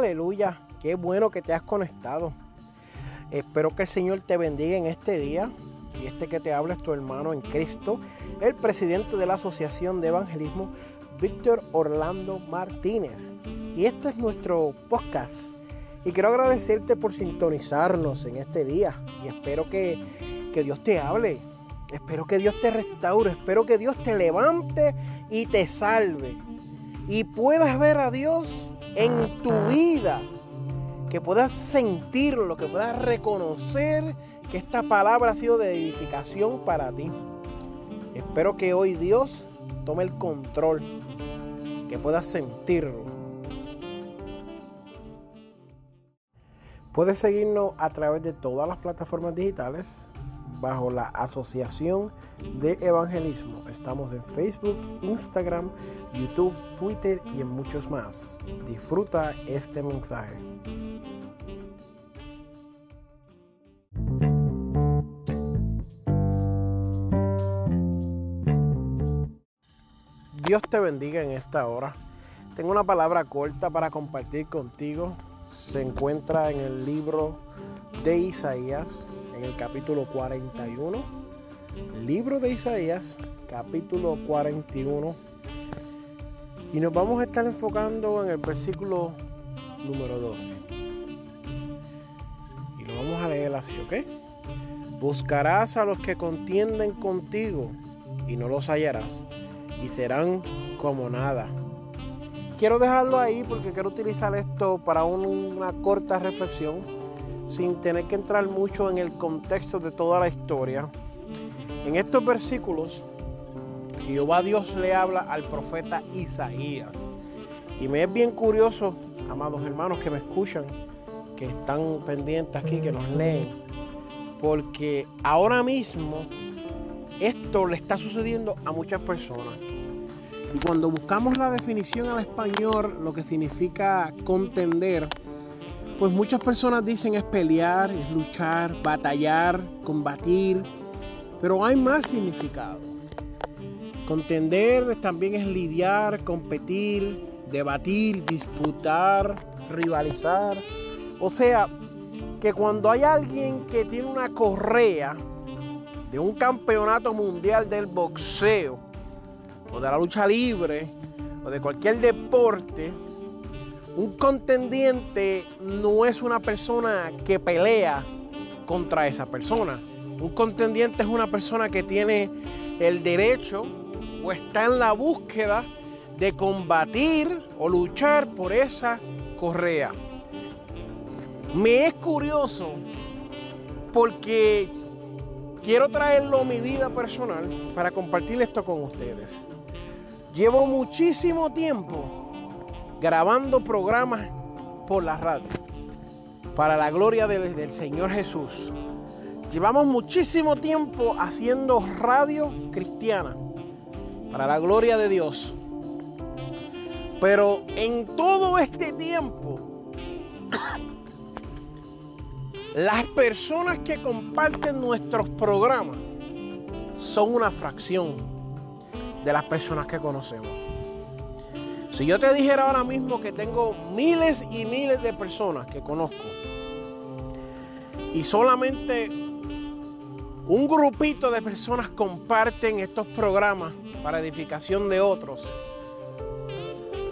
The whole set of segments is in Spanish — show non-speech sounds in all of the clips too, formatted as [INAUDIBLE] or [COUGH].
Aleluya, qué bueno que te has conectado. Espero que el Señor te bendiga en este día. Y este que te habla es tu hermano en Cristo, el presidente de la Asociación de Evangelismo, Víctor Orlando Martínez. Y este es nuestro podcast. Y quiero agradecerte por sintonizarnos en este día. Y espero que, que Dios te hable. Espero que Dios te restaure. Espero que Dios te levante y te salve. Y puedas ver a Dios en tu vida. Que puedas sentirlo, que puedas reconocer que esta palabra ha sido de edificación para ti. Espero que hoy Dios tome el control, que puedas sentirlo. Puedes seguirnos a través de todas las plataformas digitales bajo la Asociación de Evangelismo. Estamos en Facebook, Instagram, YouTube, Twitter y en muchos más. Disfruta este mensaje. Dios te bendiga en esta hora. Tengo una palabra corta para compartir contigo. Se encuentra en el libro de Isaías, en el capítulo 41. Libro de Isaías, capítulo 41. Y nos vamos a estar enfocando en el versículo número 12. Y lo vamos a leer así, ¿ok? Buscarás a los que contienden contigo y no los hallarás, y serán como nada. Quiero dejarlo ahí porque quiero utilizar esto para una corta reflexión sin tener que entrar mucho en el contexto de toda la historia. En estos versículos, Jehová Dios le habla al profeta Isaías. Y me es bien curioso, amados hermanos que me escuchan, que están pendientes aquí, que nos leen, porque ahora mismo esto le está sucediendo a muchas personas. Y cuando buscamos la definición al español, lo que significa contender, pues muchas personas dicen es pelear, es luchar, batallar, combatir, pero hay más significado. Contender también es lidiar, competir, debatir, disputar, rivalizar. O sea, que cuando hay alguien que tiene una correa de un campeonato mundial del boxeo, o de la lucha libre, o de cualquier deporte, un contendiente no es una persona que pelea contra esa persona. Un contendiente es una persona que tiene el derecho o está en la búsqueda de combatir o luchar por esa correa. Me es curioso porque quiero traerlo a mi vida personal para compartir esto con ustedes. Llevo muchísimo tiempo grabando programas por la radio para la gloria del, del, Señor Jesús. Llevamos muchísimo tiempo haciendo radio cristiana para la gloria de Dios. Pero en todo este tiempo, [COUGHS] las personas que comparten nuestros programas son una fracción de las personas que conocemos. Si yo te dijera ahora mismo que tengo miles y miles de personas que conozco y solamente un grupito de personas comparten estos programas para edificación de otros,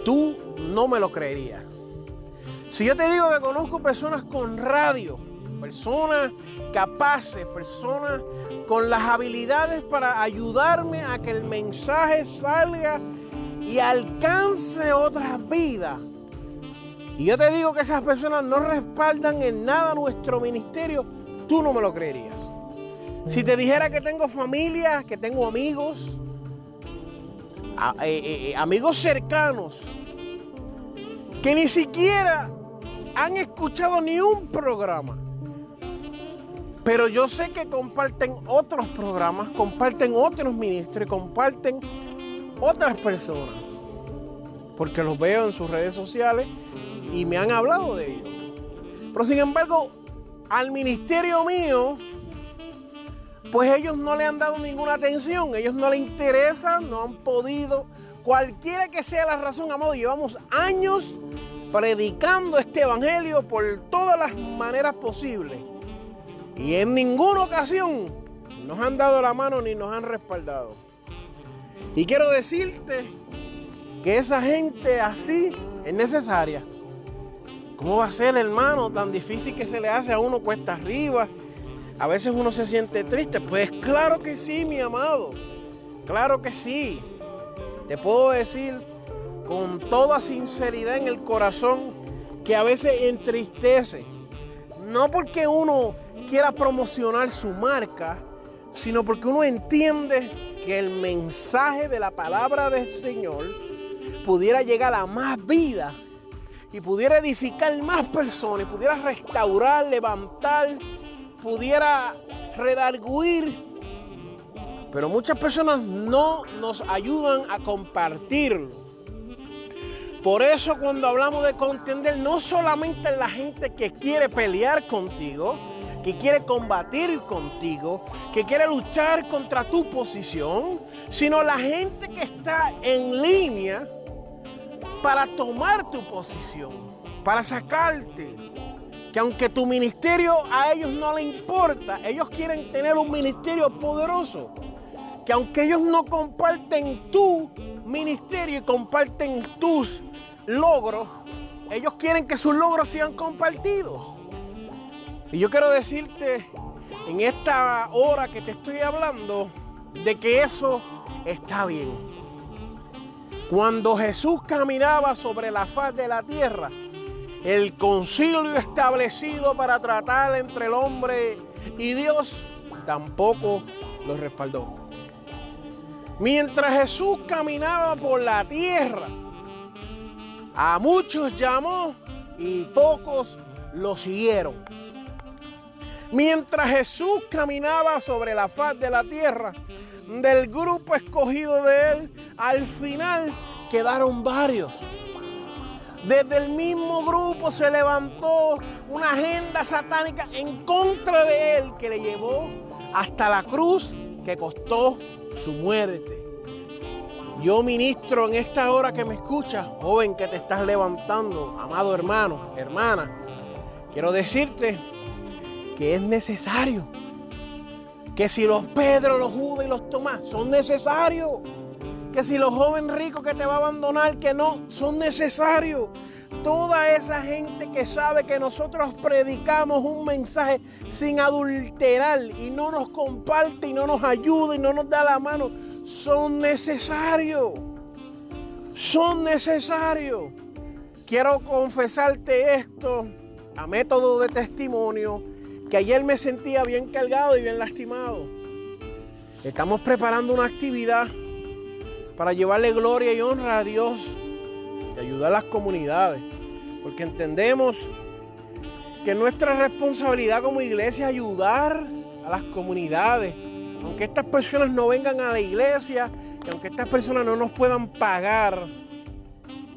tú no me lo creerías. Si yo te digo que conozco personas con radio, personas capaces, personas con las habilidades para ayudarme a que el mensaje salga y alcance otras vidas. Y yo te digo que esas personas no respaldan en nada nuestro ministerio, tú no me lo creerías. Si te dijera que tengo familia, que tengo amigos, eh, eh, eh, amigos cercanos, que ni siquiera han escuchado ni un programa. Pero yo sé que comparten otros programas, comparten otros ministros, comparten otras personas. Porque los veo en sus redes sociales y me han hablado de ellos. Pero sin embargo, al ministerio mío, pues ellos no le han dado ninguna atención, ellos no le interesan, no han podido, cualquiera que sea la razón, amado, llevamos años predicando este evangelio por todas las maneras posibles. Y en ninguna ocasión nos han dado la mano ni nos han respaldado. Y quiero decirte que esa gente así es necesaria. ¿Cómo va a ser, hermano? Tan difícil que se le hace a uno cuesta arriba. A veces uno se siente triste. Pues claro que sí, mi amado. Claro que sí. Te puedo decir con toda sinceridad en el corazón que a veces entristece. No porque uno quiera promocionar su marca, sino porque uno entiende que el mensaje de la palabra del Señor pudiera llegar a más vida y pudiera edificar más personas, y pudiera restaurar, levantar, pudiera redarguir. Pero muchas personas no nos ayudan a compartirlo. Por eso cuando hablamos de contender, no solamente la gente que quiere pelear contigo, que quiere combatir contigo, que quiere luchar contra tu posición, sino la gente que está en línea para tomar tu posición, para sacarte. Que aunque tu ministerio a ellos no le importa, ellos quieren tener un ministerio poderoso. Que aunque ellos no comparten tu ministerio y comparten tus logros, ellos quieren que sus logros sean compartidos. Y yo quiero decirte en esta hora que te estoy hablando de que eso está bien. Cuando Jesús caminaba sobre la faz de la tierra, el concilio establecido para tratar entre el hombre y Dios tampoco lo respaldó. Mientras Jesús caminaba por la tierra, a muchos llamó y pocos lo siguieron. Mientras Jesús caminaba sobre la faz de la tierra, del grupo escogido de él, al final quedaron varios. Desde el mismo grupo se levantó una agenda satánica en contra de él que le llevó hasta la cruz que costó su muerte. Yo ministro en esta hora que me escuchas, joven que te estás levantando, amado hermano, hermana, quiero decirte que es necesario. Que si los Pedro, los Judas y los Tomás son necesarios. Que si los jóvenes ricos que te va a abandonar, que no, son necesarios. Toda esa gente que sabe que nosotros predicamos un mensaje sin adulterar y no nos comparte y no nos ayuda y no nos da la mano, son necesarios. Son necesarios. Quiero confesarte esto a método de testimonio, que ayer me sentía bien cargado y bien lastimado. Estamos preparando una actividad para llevarle gloria y honra a Dios y ayudar a las comunidades, porque entendemos que nuestra responsabilidad como iglesia es ayudar a las comunidades aunque estas personas no vengan a la iglesia, y aunque estas personas no nos puedan pagar,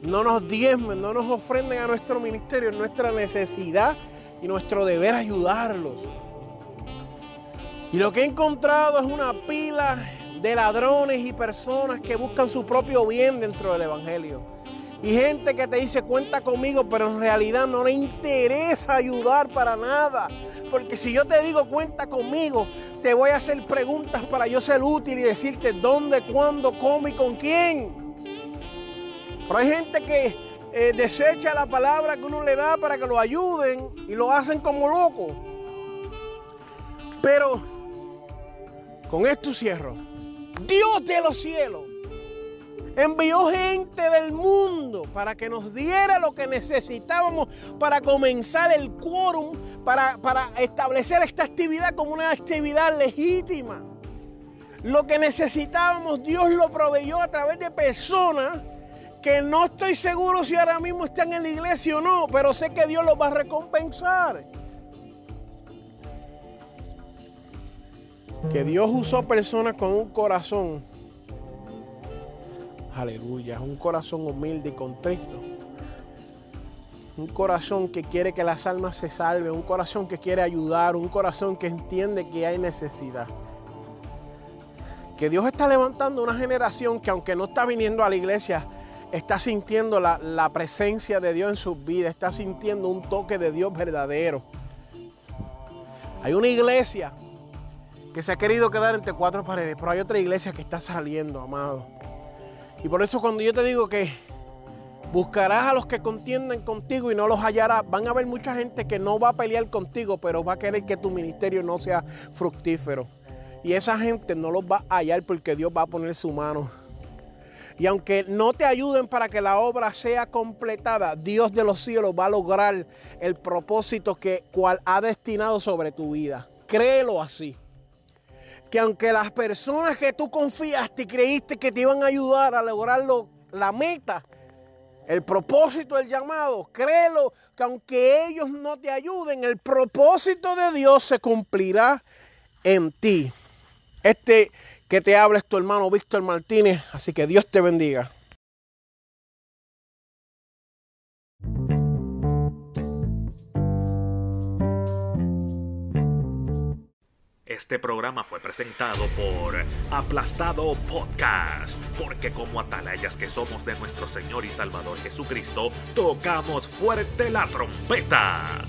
no nos diezmen, no nos ofrenden a nuestro ministerio, es nuestra necesidad y nuestro deber ayudarlos. Y lo que he encontrado es una pila de ladrones y personas que buscan su propio bien dentro del Evangelio. Y gente que te dice cuenta conmigo, pero en realidad no le interesa ayudar para nada. Porque si yo te digo cuenta conmigo, te voy a hacer preguntas para yo ser útil y decirte dónde, cuándo, cómo y con quién. Pero hay gente que eh, desecha la palabra que uno le da para que lo ayuden y lo hacen como loco. Pero con esto cierro. Dios de los cielos envió gente del mundo para que nos diera lo que necesitábamos para comenzar el quórum para, establecer esta actividad como una actividad legítima. Lo que necesitábamos, Dios lo proveyó a través de personas que no estoy seguro si ahora mismo están en la iglesia o no, pero sé que Dios los va a recompensar. Que Dios usó personas con un corazón, aleluya, un corazón humilde y contrito. Un corazón que quiere que las almas se salven, un corazón que quiere ayudar, un corazón que entiende que hay necesidad. Que Dios está levantando una generación que aunque no está viniendo a la iglesia, está sintiendo la, presencia de Dios en sus vidas, está sintiendo un toque de Dios verdadero. Hay una iglesia que se ha querido quedar entre cuatro paredes, pero hay otra iglesia que está saliendo, amado. Y por eso cuando yo te digo que buscarás a los que contienden contigo y no los hallarás, van a haber mucha gente que no va a pelear contigo, pero va a querer que tu ministerio no sea fructífero. Y esa gente no los va a hallar porque Dios va a poner su mano y aunque no te ayuden para que la obra sea completada, Dios de los cielos va a lograr el propósito que cual ha destinado sobre tu vida. Créelo así. Que aunque las personas que tú confiaste y creíste que te iban a ayudar a lograr la meta, el propósito del llamado, créelo que aunque ellos no te ayuden, el propósito de Dios se cumplirá en ti. Este que te habla tu hermano Víctor Martínez. Así que Dios te bendiga. Este programa fue presentado por Aplastado Podcast, porque como atalayas que somos de nuestro Señor y Salvador Jesucristo, tocamos fuerte la trompeta.